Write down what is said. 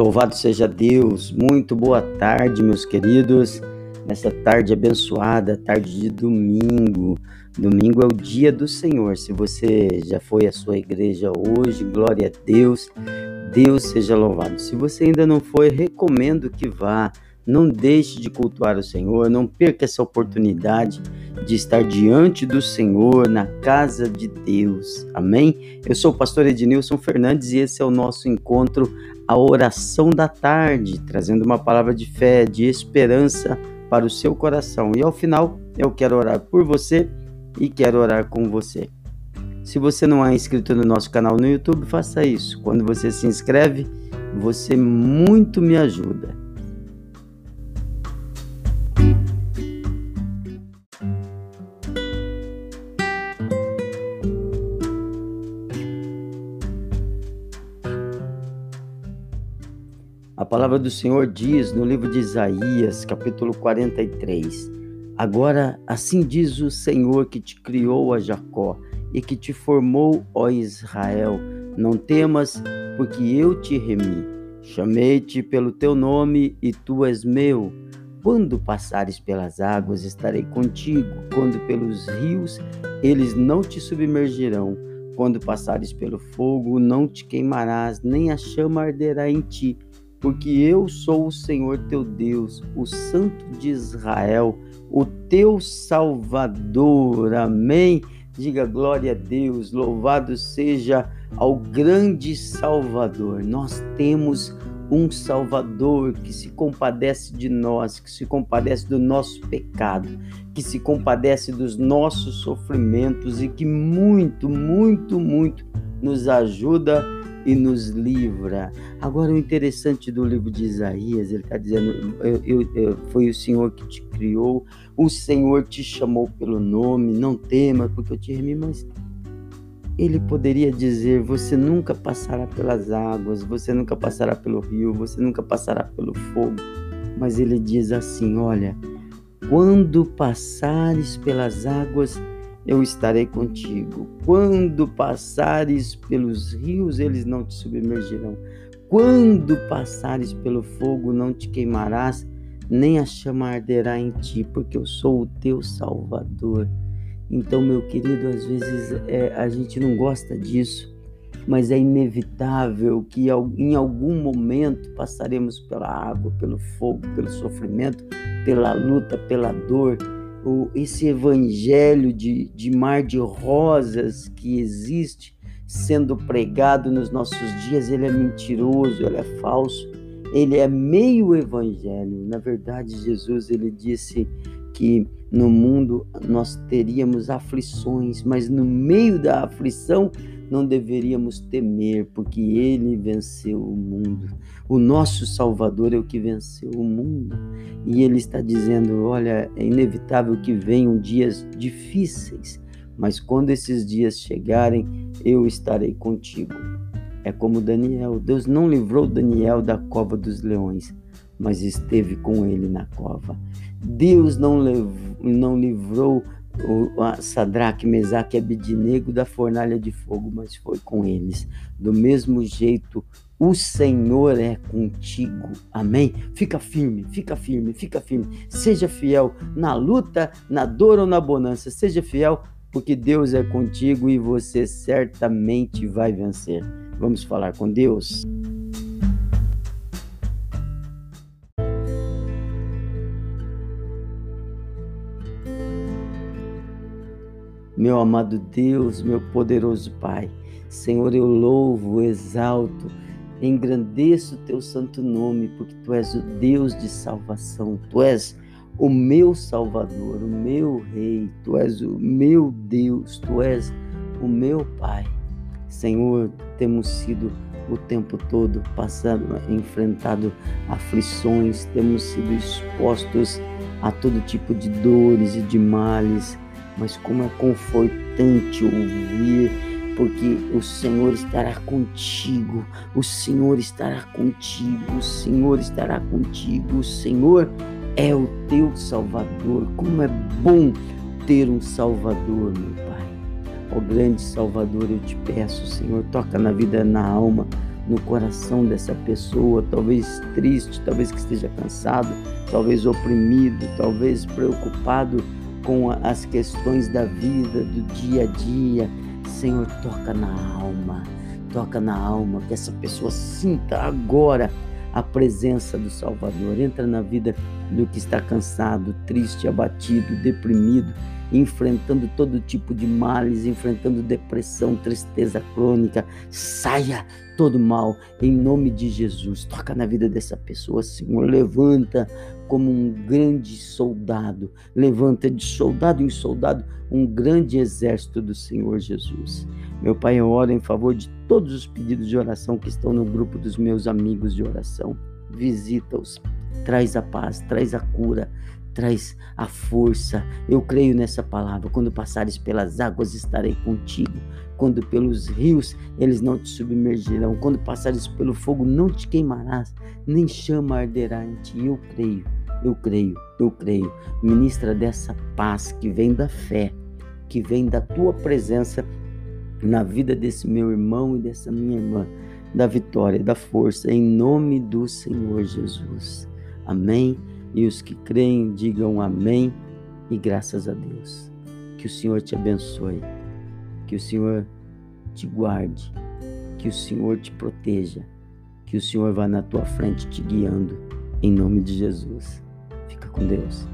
Louvado seja Deus, muito boa tarde, meus queridos. Nessa tarde abençoada, tarde de domingo. Domingo é o dia do Senhor. Se você já foi à sua igreja hoje, glória a Deus. Deus seja louvado. Se você ainda não foi, recomendo que vá. Não deixe de cultuar o Senhor, não perca essa oportunidade de estar diante do Senhor na casa de Deus. Amém? Eu sou o pastor Ednilson Fernandes e esse é o nosso encontro, a oração da tarde, trazendo uma palavra de fé, de esperança para o seu coração. E ao final, eu quero orar por você e quero orar com você. Se você não é inscrito no nosso canal no YouTube, faça isso. Quando você se inscreve, você muito me ajuda. A palavra do Senhor diz no livro de Isaías, capítulo 43: Agora, assim diz o Senhor que te criou a Jacó e que te formou, ó Israel: Não temas, porque eu te remi. Chamei-te pelo teu nome e tu és meu. Quando passares pelas águas, estarei contigo. Quando pelos rios, eles não te submergirão. Quando passares pelo fogo, não te queimarás, nem a chama arderá em ti porque eu sou o Senhor teu Deus, o Santo de Israel, o teu Salvador. Amém. Diga glória a Deus, louvado seja ao grande Salvador. Nós temos um Salvador que se compadece de nós, que se compadece do nosso pecado, que se compadece dos nossos sofrimentos e que muito, muito, muito nos ajuda e nos livra. Agora, o interessante do livro de Isaías, ele está dizendo: eu, eu, eu, foi o Senhor que te criou, o Senhor te chamou pelo nome, não tema, porque eu te remi, mas ele poderia dizer: Você nunca passará pelas águas, você nunca passará pelo rio, você nunca passará pelo fogo. Mas ele diz assim: Olha, quando passares pelas águas, eu estarei contigo. Quando passares pelos rios, eles não te submergirão. Quando passares pelo fogo, não te queimarás, nem a chama arderá em ti, porque eu sou o teu Salvador. Então, meu querido, às vezes é, a gente não gosta disso, mas é inevitável que em algum momento passaremos pela água, pelo fogo, pelo sofrimento, pela luta, pela dor o, esse evangelho de, de mar de rosas que existe sendo pregado nos nossos dias, ele é mentiroso, ele é falso, ele é meio evangelho. Na verdade, Jesus ele disse que no mundo nós teríamos aflições, mas no meio da aflição não deveríamos temer, porque ele venceu o mundo. O nosso Salvador é o que venceu o mundo. E ele está dizendo: olha, é inevitável que venham dias difíceis, mas quando esses dias chegarem, eu estarei contigo. É como Daniel. Deus não livrou Daniel da cova dos leões, mas esteve com ele na cova. Deus não, levou, não livrou o, Sadraque, Mesaque e Abidinego da fornalha de fogo, mas foi com eles. Do mesmo jeito, o Senhor é contigo. Amém? Fica firme, fica firme, fica firme. Seja fiel na luta, na dor ou na bonança. Seja fiel, porque Deus é contigo e você certamente vai vencer. Vamos falar com Deus? Meu amado Deus, meu poderoso Pai, Senhor, eu louvo, exalto, engrandeço o teu santo nome, porque tu és o Deus de salvação, tu és o meu Salvador, o meu Rei, tu és o meu Deus, tu és o meu Pai. Senhor, temos sido o tempo todo passado, enfrentado aflições, temos sido expostos a todo tipo de dores e de males mas como é confortante ouvir, porque o Senhor estará contigo, o Senhor estará contigo, o Senhor estará contigo, o Senhor é o teu Salvador. Como é bom ter um Salvador, meu Pai. Ó grande Salvador, eu te peço, Senhor, toca na vida, na alma no coração dessa pessoa, talvez triste, talvez que esteja cansado, talvez oprimido, talvez preocupado com as questões da vida, do dia a dia. Senhor, toca na alma, toca na alma, que essa pessoa sinta agora a presença do Salvador. Entra na vida do que está cansado, triste, abatido, deprimido, enfrentando todo tipo de males, enfrentando depressão, tristeza crônica. Saia todo mal em nome de Jesus. Toca na vida dessa pessoa, Senhor. Levanta como um grande soldado. Levanta de soldado em soldado um grande exército do Senhor Jesus. Meu Pai, eu oro em favor de todos os pedidos de oração que estão no grupo dos meus amigos de oração. Visita-os, traz a paz, traz a cura, traz a força. Eu creio nessa palavra. Quando passares pelas águas, estarei contigo. Quando pelos rios, eles não te submergirão. Quando passares pelo fogo, não te queimarás, nem chama arderá em ti. Eu creio, eu creio, eu creio. Ministra dessa paz que vem da fé, que vem da tua presença na vida desse meu irmão e dessa minha irmã, da vitória, da força, em nome do Senhor Jesus. Amém. E os que creem, digam amém e graças a Deus. Que o Senhor te abençoe, que o Senhor te guarde, que o Senhor te proteja, que o Senhor vá na tua frente te guiando, em nome de Jesus. Fica com Deus.